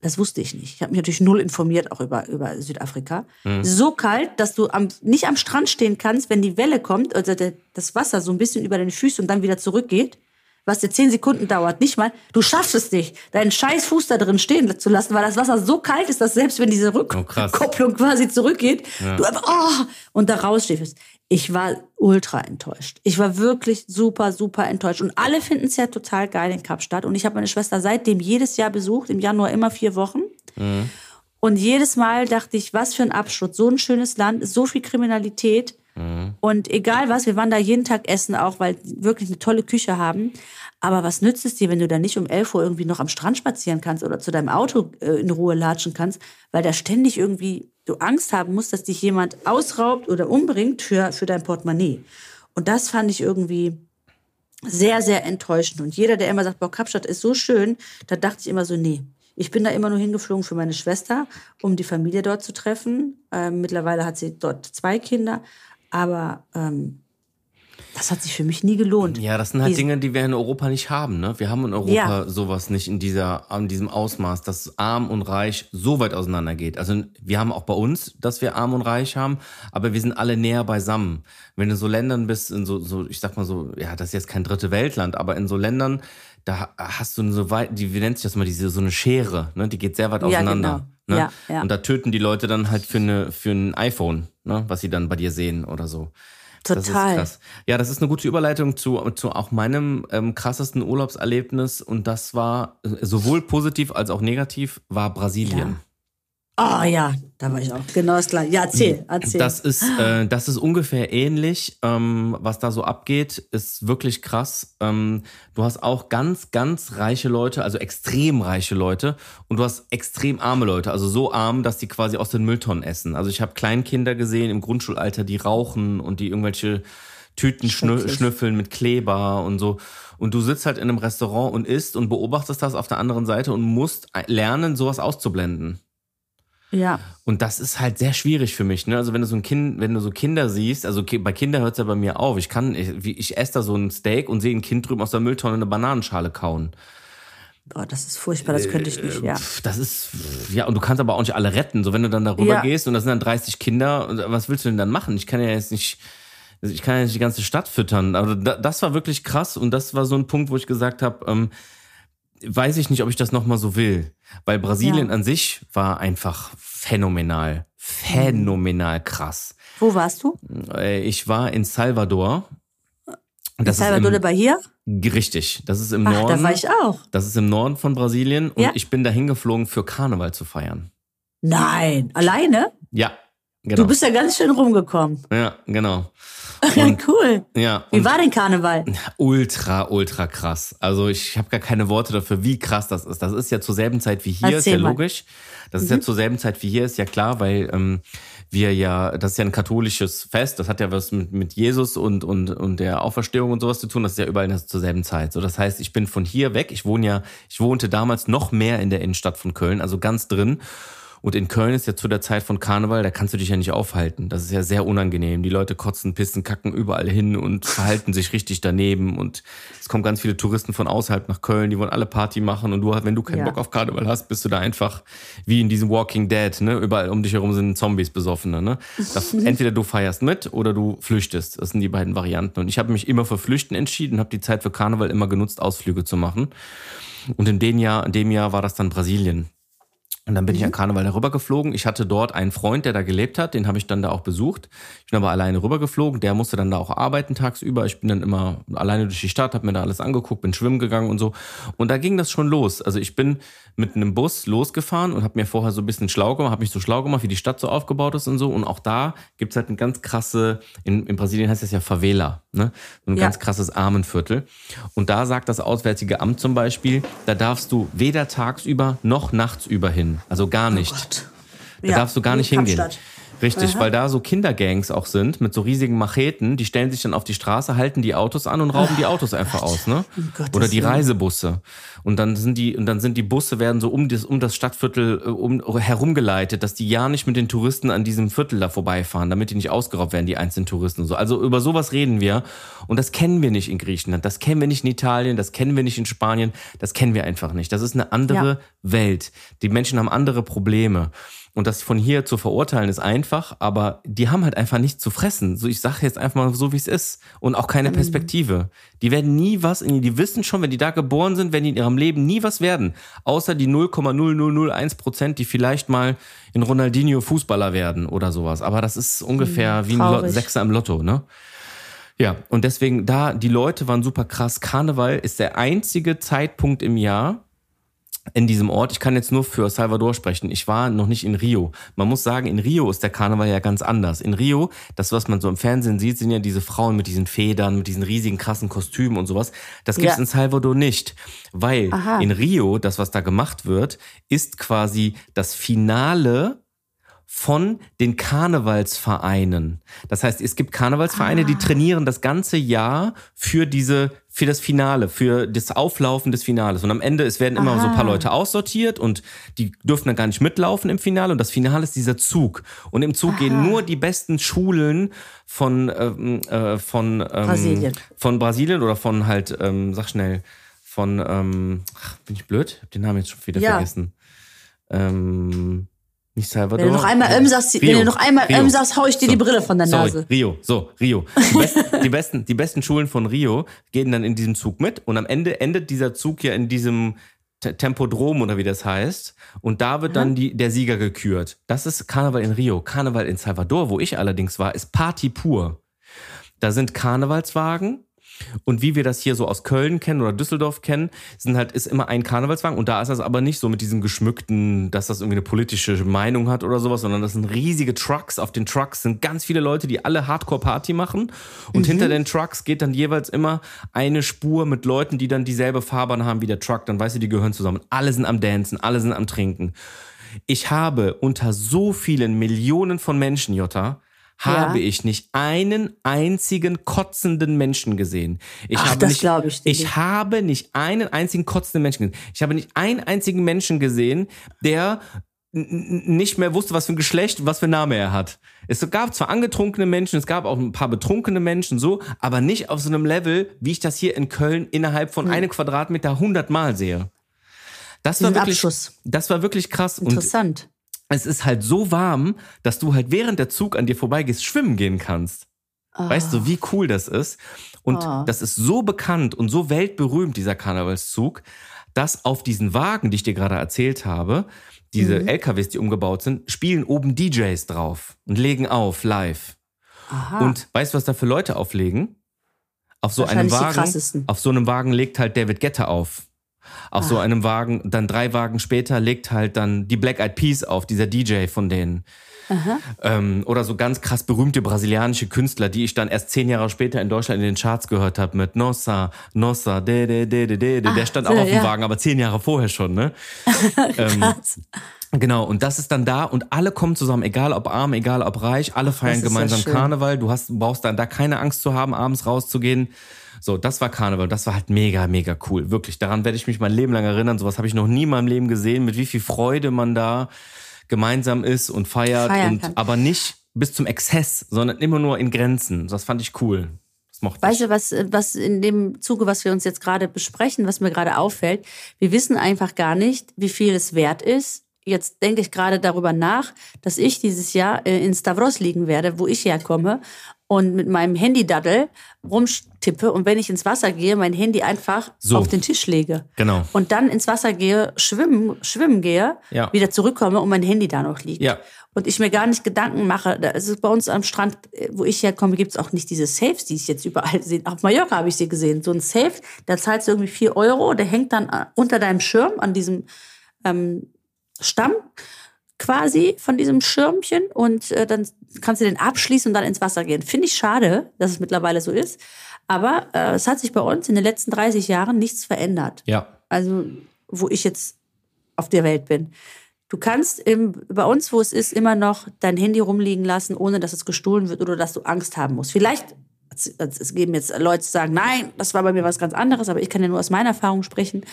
Das wusste ich nicht. Ich habe mich natürlich null informiert, auch über, über Südafrika. Mhm. So kalt, dass du am, nicht am Strand stehen kannst, wenn die Welle kommt, also der, das Wasser so ein bisschen über deine Füße und dann wieder zurückgeht, was dir zehn Sekunden dauert. Nicht mal, du schaffst es nicht, deinen scheiß Fuß da drin stehen zu lassen, weil das Wasser so kalt ist, dass selbst wenn diese Oh. Rückkopplung quasi zurückgeht, du einfach, oh, und da rausstehst. Ich war ultra enttäuscht. Ich war wirklich super, super enttäuscht. Und alle finden es ja total geil in Kapstadt. Und ich habe meine Schwester seitdem jedes Jahr besucht, im Januar immer vier Wochen. Und jedes Mal dachte ich, was für ein Absturz, so ein schönes Land, so viel Kriminalität. Und egal was, wir waren da jeden Tag essen auch, weil die wirklich eine tolle Küche haben. Aber was nützt es dir, wenn du da nicht um 11 Uhr irgendwie noch am Strand spazieren kannst oder zu deinem Auto äh, in Ruhe latschen kannst, weil da ständig irgendwie du Angst haben musst, dass dich jemand ausraubt oder umbringt für, für dein Portemonnaie. Und das fand ich irgendwie sehr, sehr enttäuschend. Und jeder, der immer sagt, boah, Kapstadt ist so schön, da dachte ich immer so, nee. Ich bin da immer nur hingeflogen für meine Schwester, um die Familie dort zu treffen. Ähm, mittlerweile hat sie dort zwei Kinder. Aber ähm, das hat sich für mich nie gelohnt. Ja, das sind halt Dies- Dinge, die wir in Europa nicht haben. Ne? Wir haben in Europa Ja. sowas nicht in dieser, in diesem Ausmaß, dass arm und reich so weit auseinander geht. Also wir haben auch bei uns, dass wir arm und reich haben, aber wir sind alle näher beisammen. Wenn du so Ländern bist, in so, so ich sag mal so, ja, das ist jetzt kein dritte Weltland, aber in so Ländern, da hast du so weit, die, wie nennt sich das mal, diese, so eine Schere, ne? die geht sehr weit Ja, auseinander. genau. Ne? Ja, ja. Und da töten die Leute dann halt für, eine, für ein iPhone, ne? was sie dann bei dir sehen oder so. Das ist Total. krass. Ja, das ist eine gute Überleitung zu, zu auch meinem ähm, krassesten Urlaubserlebnis und das war äh, sowohl positiv als auch negativ, war Brasilien. Oh ja, da war ich auch. Genau das gleiche. Ja, erzähl, erzähl. Das ist, äh, das ist ungefähr ähnlich, ähm, was da so abgeht, ist wirklich krass. Ähm, du hast auch ganz, ganz reiche Leute, also extrem reiche Leute und du hast extrem arme Leute, also so arm, dass die quasi aus den Mülltonnen essen. Also ich habe Kleinkinder gesehen im Grundschulalter, die rauchen und die irgendwelche Tüten schnüffeln mit Kleber und so. Und du sitzt halt in einem Restaurant und isst und beobachtest das auf der anderen Seite und musst lernen, sowas auszublenden. Ja. Und das ist halt sehr schwierig für mich, ne? Also wenn du so ein Kind, wenn du so Kinder siehst, also bei Kindern hört es ja bei mir auf. Ich kann, ich, wie- ich esse da so ein Steak und sehe ein Kind drüben aus der Mülltonne eine Bananenschale kauen. Boah, das ist furchtbar, das könnte ich nicht, ja. Pff, Das ist, ja, und du kannst aber auch nicht alle retten. So, wenn du dann darüber Ja. gehst und das sind dann 30 Kinder, was willst du denn dann machen? Ich kann ja jetzt nicht, ich kann ja nicht die ganze Stadt füttern. Aber da, das war wirklich krass und das war so ein Punkt, wo ich gesagt habe, ähm, weiß ich nicht, ob ich das nochmal so will. Weil Brasilien Ja. an sich war einfach phänomenal. Phänomenal krass. Wo warst du? Äh, Ich war in Salvador. In Das Salvador de Bahia? richtig. Das ist im Ach, Norden. da war ich auch. Das ist im Norden von Brasilien und Ja. ich bin dahin geflogen für Karneval zu feiern. Nein, alleine? Ja, genau. Du bist ja ganz schön rumgekommen. ja, genau. *laughs* cool. Ja, Wie und war denn Karneval? ultra, ultra krass. Also ich habe gar keine Worte dafür, wie krass das ist. Das ist ja zur selben Zeit wie hier, ist Erzähl ja mal. Mhm. logisch. Das ist ja zur selben Zeit wie hier, ist ja klar, weil ähm, wir ja, das ist ja ein katholisches Fest, das hat ja was mit, mit Jesus und, und, und der Auferstehung und sowas zu tun. Das ist ja überall in der- zur selben Zeit. So, das heißt, ich bin von hier weg. Ich wohne ja, ich wohnte damals noch mehr in der Innenstadt von Köln, also ganz drin. Und in Köln ist ja zu der Zeit von Karneval, da kannst du dich ja nicht aufhalten. Das ist ja sehr unangenehm. Die Leute kotzen, pissen, kacken überall hin und verhalten sich richtig daneben. Und es kommen ganz viele Touristen von außerhalb nach Köln, die wollen alle Party machen. Und du, wenn du keinen Ja. Bock auf Karneval hast, bist du da einfach wie in diesem Walking Dead. Ne? Überall um dich herum sind Zombies, Besoffene. Ne? Das, *laughs* entweder du feierst mit oder du flüchtest. Das sind die beiden Varianten. Und ich habe mich immer für Flüchten entschieden, habe die Zeit für Karneval immer genutzt, Ausflüge zu machen. Und in dem Jahr, in dem Jahr war das dann Brasilien. Und dann bin ich an Karneval darüber geflogen. Ich hatte dort einen Freund, der da gelebt hat, den habe ich dann da auch besucht. Ich bin aber alleine rübergeflogen. Der musste dann da auch arbeiten tagsüber. Ich bin dann immer alleine durch die Stadt, habe mir da alles angeguckt, bin schwimmen gegangen und so. Und da ging das schon los. Also ich bin mit einem Bus losgefahren und habe mir vorher so ein bisschen schlau gemacht, habe mich so schlau gemacht, wie die Stadt so aufgebaut ist und so. Und auch da gibt's halt eine ganz krasse, in, in Brasilien heißt das ja Favela, ne? So ein Ja. ganz krasses Armenviertel. Und da sagt das Auswärtige Amt zum Beispiel, da darfst du weder tagsüber noch nachts über hin. Also gar nicht. Gott. Da darfst du gar nicht hingehen. Kapstadt. Richtig, weil da so Kindergangs auch sind mit so riesigen Macheten, die stellen sich dann auf die Straße, halten die Autos an und rauben die Autos einfach aus, ne? Gottes Oder die. Reisebusse. Und dann sind die und dann sind die Busse werden so um das um das Stadtviertel äh, um, herumgeleitet, dass die ja nicht mit den Touristen an diesem Viertel da vorbeifahren, damit die nicht ausgeraubt werden, die einzelnen Touristen und so. Also über sowas reden wir und das kennen wir nicht in Griechenland, das kennen wir nicht in Italien, das kennen wir nicht in Spanien, das kennen wir einfach nicht. Das ist eine andere Ja. Welt. Die Menschen haben andere Probleme. Und das von hier zu verurteilen ist einfach, aber die haben halt einfach nichts zu fressen. So, ich sage jetzt einfach mal so, wie es ist. Und auch keine Perspektive. Die werden nie was, in, die wissen schon, wenn die da geboren sind, werden die in ihrem Leben nie was werden. Außer die 0,0001 Prozent, die vielleicht mal in Ronaldinho Fußballer werden oder sowas. Aber das ist ungefähr wie ein. Sechser im Lotto, ne? Ja, und deswegen da, die Leute waren super krass. Karneval ist der einzige Zeitpunkt im Jahr, in diesem Ort. Ich kann jetzt nur für Salvador sprechen. Ich war noch nicht in Rio. Man muss sagen, in Rio ist der Karneval ja ganz anders. In Rio, das, was man so im Fernsehen sieht, sind ja diese Frauen mit diesen Federn, mit diesen riesigen krassen Kostümen und sowas. Das gibt's Ja. in Salvador nicht. Weil Aha. in Rio, das, was da gemacht wird, ist quasi das Finale von den Karnevalsvereinen. Das heißt, es gibt Karnevalsvereine, die trainieren das ganze Jahr für diese, für das Finale, für das Auflaufen des Finales. Und am Ende, es werden immer so ein paar Leute aussortiert und die dürfen dann gar nicht mitlaufen im Finale. Und das Finale ist dieser Zug. Und im Zug gehen nur die besten Schulen von, ähm, äh, von, ähm, Brasilien. von Brasilien oder von halt, ähm, sag schnell, von, ähm, ach, bin ich blöd? Ich hab den Namen jetzt schon wieder Ja. vergessen. Ähm, nicht Salvador. Wenn du noch einmal ähm sagst, wenn du noch einmal Rio. ähm sagst, hau ich dir die Brille von der Sorry, Nase. Rio, so, Rio. Die besten, die, besten, die besten Schulen von Rio gehen dann in diesem Zug mit und am Ende endet dieser Zug ja in diesem Te- Tempodrom oder wie das heißt. Und da wird dann die, der Sieger gekürt. Das ist Karneval in Rio. Karneval in Salvador, wo ich allerdings war, ist Party pur. Da sind Karnevalswagen. Und wie wir das hier so aus Köln kennen oder Düsseldorf kennen, sind halt, ist immer ein Karnevalswagen. Und da ist das aber nicht so mit diesem geschmückten, dass das irgendwie eine politische Meinung hat oder sowas, sondern das sind riesige Trucks. Auf den Trucks sind ganz viele Leute, die alle Hardcore-Party machen. Und hinter den Trucks geht dann jeweils immer eine Spur mit Leuten, die dann dieselbe Fahrbahn haben wie der Truck. Dann weißt du, die gehören zusammen. Alle sind am Dancen, alle sind am Trinken. Ich habe unter so vielen Millionen von Menschen, Jutta, habe Ja. ich nicht einen einzigen kotzenden Menschen gesehen. Ich Ach, habe das nicht, glaub ich dir Ich habe nicht einen einzigen kotzenden Menschen gesehen. Ich habe nicht einen einzigen Menschen gesehen, der nicht mehr wusste, was für ein Geschlecht, was für einen Name er hat. Es gab zwar angetrunkene Menschen, es gab auch ein paar betrunkene Menschen, so, aber nicht auf so einem Level, wie ich das hier in Köln innerhalb von einem Quadratmeter hundertmal sehe. Das war wirklich, Abschuss. das war wirklich krass. Und Interessant. Es ist halt so warm, dass du halt während der Zug an dir vorbeigehst, schwimmen gehen kannst. Weißt du, wie cool das ist? Und das ist so bekannt und so weltberühmt, dieser Karnevalszug, dass auf diesen Wagen, die ich dir gerade erzählt habe, diese LKWs, die umgebaut sind, spielen oben DJs drauf und legen auf live. Und weißt du, was da für Leute auflegen? Auf so einem Wagen, auf so einem Wagen legt halt David Guetta auf. Auf so einem Wagen, dann drei Wagen später legt halt dann die Black Eyed Peas auf, dieser DJ von denen. Ähm, oder so ganz krass berühmte brasilianische Künstler, die ich dann erst zehn Jahre später in Deutschland in den Charts gehört habe mit Nossa, Nossa, de, de, de, de, de, de. Der stand auch so, auf dem ja. Wagen, aber zehn Jahre vorher schon, ne? *laughs* ähm. Genau, und das ist dann da und alle kommen zusammen, egal ob arm, egal ob reich, alle feiern ja gemeinsam schön. Karneval. Du hast, brauchst dann da keine Angst zu haben, abends rauszugehen. So, das war Karneval. Das war halt mega, mega cool. Wirklich. Daran werde ich mich mein Leben lang erinnern. Sowas habe ich noch nie in meinem Leben gesehen, mit wie viel Freude man da gemeinsam ist und feiert. Feiern und, kann. aber nicht bis zum Exzess, sondern immer nur in Grenzen. Das fand ich cool. Weißt du, was, was in dem Zuge, was wir uns jetzt gerade besprechen, was mir gerade auffällt, wir wissen einfach gar nicht, wie viel es wert ist. Jetzt denke ich gerade darüber nach, dass ich dieses Jahr äh, in Stavros liegen werde, wo ich herkomme, und mit meinem Handy-Daddel rumtippe und wenn ich ins Wasser gehe, mein Handy einfach So. auf den Tisch lege. Genau. Und dann ins Wasser gehe, schwimmen, schwimmen gehe, Ja. wieder zurückkomme und mein Handy da noch liegt. Ja. Und ich mir gar nicht Gedanken mache, da ist es bei uns am Strand, äh, wo ich herkomme, gibt's auch nicht diese Safes, die ich jetzt überall *laughs* sehe. Auf Mallorca habe ich sie gesehen. So ein Safe, da zahlst du irgendwie vier Euro, der hängt dann äh, unter deinem Schirm an diesem ähm, Stamm quasi von diesem Schirmchen und äh, dann kannst du den abschließen und dann ins Wasser gehen. Finde ich schade, dass es mittlerweile so ist. Aber äh, es hat sich bei uns in den letzten 30 Jahren nichts verändert. Ja. Also, wo ich jetzt auf der Welt bin. Du kannst im, bei uns, wo es ist, immer noch dein Handy rumliegen lassen, ohne dass es gestohlen wird oder dass du Angst haben musst. Vielleicht, es, geben jetzt Leute, die sagen, nein, das war bei mir was ganz anderes, aber ich kann ja nur aus meiner Erfahrung sprechen.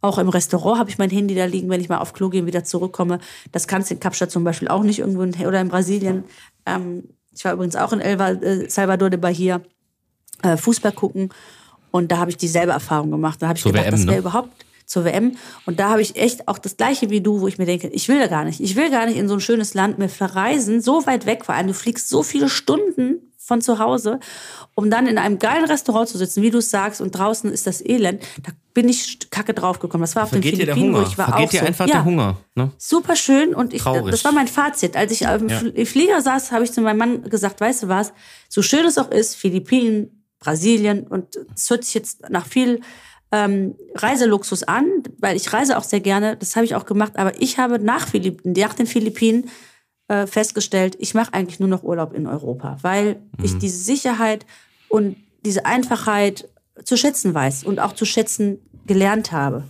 Auch im Restaurant habe ich mein Handy da liegen, wenn ich mal auf Klo gehe und wieder zurückkomme. Das kannst du in Kapstadt zum Beispiel auch nicht irgendwo oder in Brasilien. Ähm, ich war übrigens auch in El äh, Salvador de Bahia äh, Fußball gucken und da habe ich dieselbe Erfahrung gemacht. Da habe ich Zur gedacht, WM, das wäre ne? überhaupt zur WM. Und da habe ich echt auch das Gleiche wie du, wo ich mir denke, ich will da gar nicht. Ich will gar nicht in so ein schönes Land mehr verreisen, so weit weg vor allem. Du fliegst so viele Stunden von zu Hause, um dann in einem geilen Restaurant zu sitzen, wie du es sagst, und draußen ist das Elend. Da bin ich kacke draufgekommen. Das war auf den Vergeht der Philippinen, wo ich war Vergeht auch dir so. einfach ja, der Hunger. Ne? super schön und ich, Traurig. das war mein Fazit. Als ich im Ja. Fl- Flieger saß, habe ich zu meinem Mann gesagt, weißt du was, so schön es auch ist, Philippinen, Brasilien und es hört sich jetzt nach viel ähm, Reiseluxus an, weil ich reise auch sehr gerne, das habe ich auch gemacht, aber ich habe nach, Philipp, nach den Philippinen äh, festgestellt, ich mache eigentlich nur noch Urlaub in Europa, weil ich diese Sicherheit und diese Einfachheit zu schätzen weiß und auch zu schätzen gelernt habe.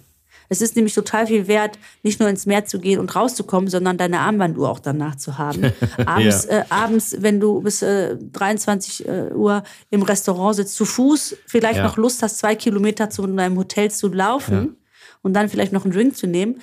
Es ist nämlich total viel wert, nicht nur ins Meer zu gehen und rauszukommen, sondern deine Armbanduhr auch danach zu haben. *laughs* Abends, Ja. äh, abends wenn du bis äh, 23 äh, Uhr im Restaurant sitzt, zu Fuß, vielleicht Ja. noch Lust hast, zwei Kilometer zu deinem Hotel zu laufen und dann vielleicht noch einen Drink zu nehmen.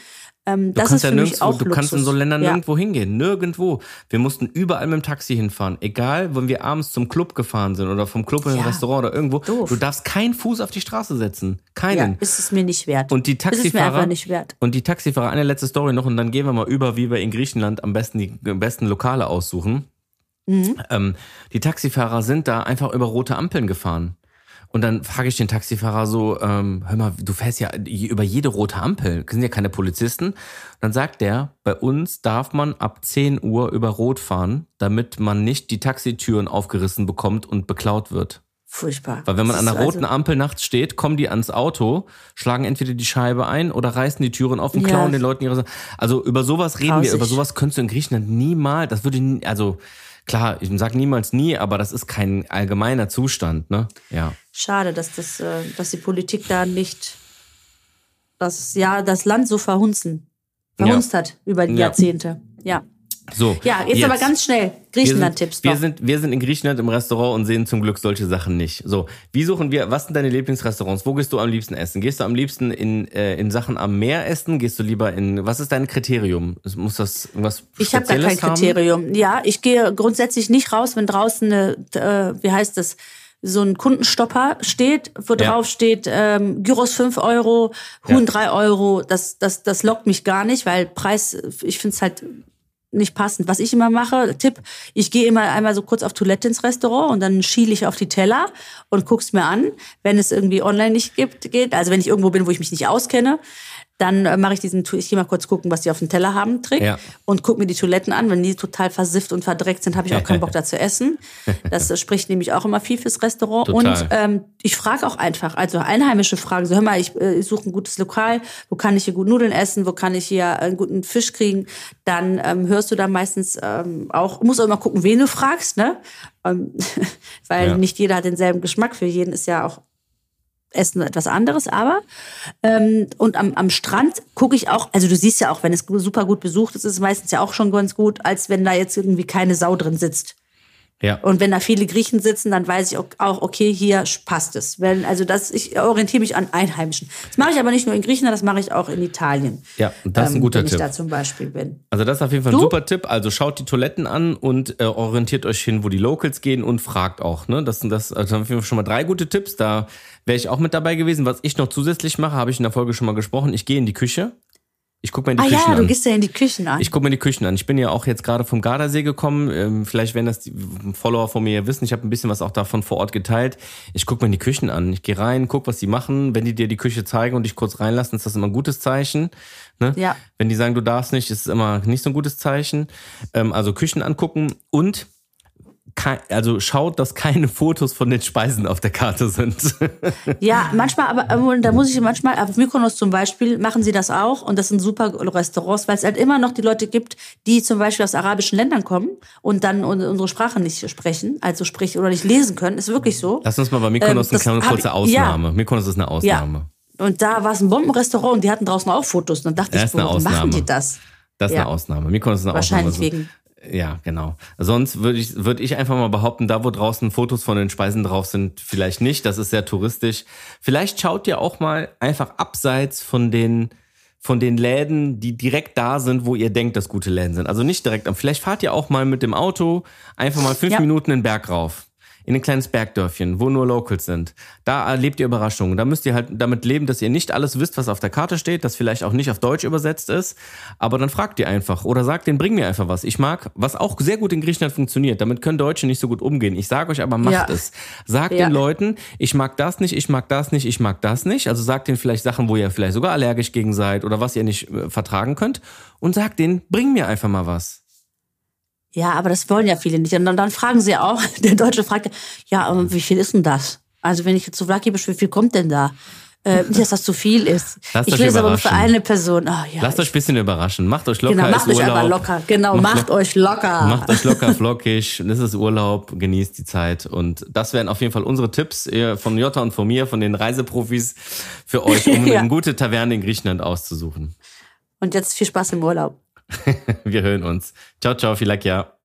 Ähm, Du das kannst ist ja nirgendwo, auch du kannst in Luxus. so Ländern ja. nirgendwo hingehen. Nirgendwo. Wir mussten überall mit dem Taxi hinfahren. Egal, wenn wir abends zum Club gefahren sind oder vom Club in ein Ja. Restaurant oder irgendwo. Doof. Du darfst keinen Fuß auf die Straße setzen. Ja, Keinen. ist es mir nicht wert. Und die Ist es mir Taxifahrer. einfach nicht wert. Und die Taxifahrer, eine letzte Story noch, und dann gehen wir mal über, wie wir in Griechenland am besten die besten Lokale aussuchen. Mhm. Ähm, die Taxifahrer sind da einfach über rote Ampeln gefahren. Und dann frage ich den Taxifahrer so, ähm, hör mal, du fährst ja über jede rote Ampel, das sind ja keine Polizisten. Dann sagt der, bei uns darf man ab 10 Uhr über Rot fahren, damit man nicht die Taxitüren aufgerissen bekommt und beklaut wird. Furchtbar. Weil wenn man an der roten also- Ampel nachts steht, kommen die ans Auto, schlagen entweder die Scheibe ein oder reißen die Türen auf und Ja. klauen den Leuten ihre Sachen. Also über sowas reden wir, Grausig. über sowas könntest du in Griechenland niemals, das würde, nie- also klar, ich sag niemals nie, aber das ist kein allgemeiner Zustand, ne? Ja. Schade, dass, das, äh, dass die Politik da nicht das, ja, das Land so verhunzen, verhunzt hat über die Ja. Jahrzehnte. Ja. So. Ja, jetzt, aber ganz schnell. Griechenland-Tipps wir sind, wir sind, wir sind in Griechenland im Restaurant und sehen zum Glück solche Sachen nicht. So, wie suchen wir, was sind deine Lieblingsrestaurants? Wo gehst du am liebsten essen? Gehst du am liebsten in, äh, in Sachen am Meer essen? Gehst du lieber in, was ist dein Kriterium? Muss das irgendwas Ich habe gar kein haben? Kriterium. Ja, ich gehe grundsätzlich nicht raus, wenn draußen eine, äh, wie heißt das, so ein Kundenstopper steht, wo Ja. drauf steht, ähm, Gyros 5 Euro, Huhn Ja. 3 Euro. Das, das, das lockt mich gar nicht, weil Preis, ich finde es halt nicht passend. Was ich immer mache, Tipp, ich gehe immer einmal so kurz auf Toilette ins Restaurant und dann schiele ich auf die Teller und guck's mir an, wenn es irgendwie online nicht gibt, geht. Also wenn ich irgendwo bin, wo ich mich nicht auskenne. Dann äh, mache ich diesen, ich gehe mal kurz gucken, was die auf dem Teller haben, Trick. Ja. Und gucke mir die Toiletten an. Wenn die total versifft und verdreckt sind, habe ich auch keinen Bock da zu essen. Das äh, spricht nämlich auch immer viel fürs Restaurant. Total. Und ähm, ich frage auch einfach, also Einheimische fragen so, hör mal, ich, äh, ich suche ein gutes Lokal, wo kann ich hier gut Nudeln essen, wo kann ich hier einen guten Fisch kriegen? Dann ähm, hörst du da meistens ähm, auch, musst auch immer gucken, wen du fragst, ne? Ähm, *laughs* weil Ja. nicht jeder hat denselben Geschmack. Für jeden ist ja auch Essen etwas anderes, aber ähm, und am, am Strand gucke ich auch, also du siehst ja auch, wenn es super gut besucht ist, ist es meistens ja auch schon ganz gut, als wenn da jetzt irgendwie keine Sau drin sitzt. Ja. Und wenn da viele Griechen sitzen, dann weiß ich auch- okay, hier passt es. Wenn, also das, ich orientiere mich an Einheimischen. Das mache ich aber nicht nur in Griechenland, das mache ich auch in Italien. Ja, das ist ein guter wenn Tipp. ich da zum Beispiel bin. Also das ist auf jeden Fall Du? ein super Tipp. Also schaut die Toiletten an und äh, orientiert euch hin, wo die Locals gehen und fragt auch. Ne? Das sind das, also haben wir schon mal drei gute Tipps. Da wäre ich auch mit dabei gewesen. Was ich noch zusätzlich mache, habe ich in der Folge schon mal gesprochen. Ich gehe in die Küche. Ich gucke mir die Ah Küchen ja, du an. gehst ja in die Küchen an. Ich gucke mir die Küchen an. Ich bin ja auch jetzt gerade vom Gardasee gekommen. Ähm, vielleicht werden das die Follower von mir wissen. Ich habe ein bisschen was auch davon vor Ort geteilt. Ich gucke mir die Küchen an. Ich gehe rein, guck, was die machen. Wenn die dir die Küche zeigen und dich kurz reinlassen, ist das immer ein gutes Zeichen. Ne? Ja. Wenn die sagen, du darfst nicht, ist es immer nicht so ein gutes Zeichen. Ähm, also Küchen angucken und also schaut, dass keine Fotos von den Speisen auf der Karte sind. *laughs* Ja, manchmal, aber ähm, da muss ich manchmal, auf Mykonos zum Beispiel, machen sie das auch und das sind super Restaurants, weil es halt immer noch die Leute gibt, die zum Beispiel aus arabischen Ländern kommen und dann un- unsere Sprache nicht sprechen, also sprich oder nicht lesen können, ist wirklich so. Lass uns mal bei Mykonos Ähm, eine kurze Ausnahme. Mykonos ist eine Ja. Ausnahme. Und da war es ein Bombenrestaurant und die hatten draußen auch Fotos. Und dann dachte ich, warum machen die das? Das ist Ja. eine Ausnahme. Mykonos ist eine Wahrscheinlich Ausnahme. wegen. Ja, genau. Sonst würde ich, würde ich einfach mal behaupten, da wo draußen Fotos von den Speisen drauf sind, vielleicht nicht. Das ist sehr touristisch. Vielleicht schaut ihr auch mal einfach abseits von den, von den Läden, die direkt da sind, wo ihr denkt, dass gute Läden sind. Also nicht direkt am. Vielleicht fahrt ihr auch mal mit dem Auto einfach mal fünf Ja. Minuten den Berg rauf. In ein kleines Bergdörfchen, wo nur Locals sind. Da erlebt ihr Überraschungen. Da müsst ihr halt damit leben, dass ihr nicht alles wisst, was auf der Karte steht, das vielleicht auch nicht auf Deutsch übersetzt ist. Aber dann fragt ihr einfach oder sagt denen, bring mir einfach was. Ich mag, was auch sehr gut in Griechenland funktioniert. Damit können Deutsche nicht so gut umgehen. Ich sage euch aber, macht Ja. es. Sagt Ja. den Leuten, ich mag das nicht, ich mag das nicht, ich mag das nicht. Also sagt denen vielleicht Sachen, wo ihr vielleicht sogar allergisch gegen seid oder was ihr nicht äh, vertragen könnt. Und sagt denen, bring mir einfach mal was. Ja, aber das wollen ja viele nicht. Und dann, dann fragen sie auch, *laughs* der Deutsche fragt, ja, aber wie viel ist denn das? Also wenn ich jetzt Souvlaki bestelle, wie viel kommt denn da? Äh, nicht, *laughs* dass das zu viel ist. Lasst ich will es aber nur für eine Person. Ah, ja, Lasst euch ein bisschen überraschen. Macht euch locker. Genau, macht euch Urlaub. locker. Genau, macht, euch locker. Macht euch locker *laughs* flockig, das ist Urlaub, genießt die Zeit und das wären auf jeden Fall unsere Tipps äh, von Jota und von mir, von den Reiseprofis für euch, um Ja. eine gute Taverne in Griechenland auszusuchen. Und jetzt viel Spaß im Urlaub. *laughs* Wir hören uns. Ciao, ciao, Filakia.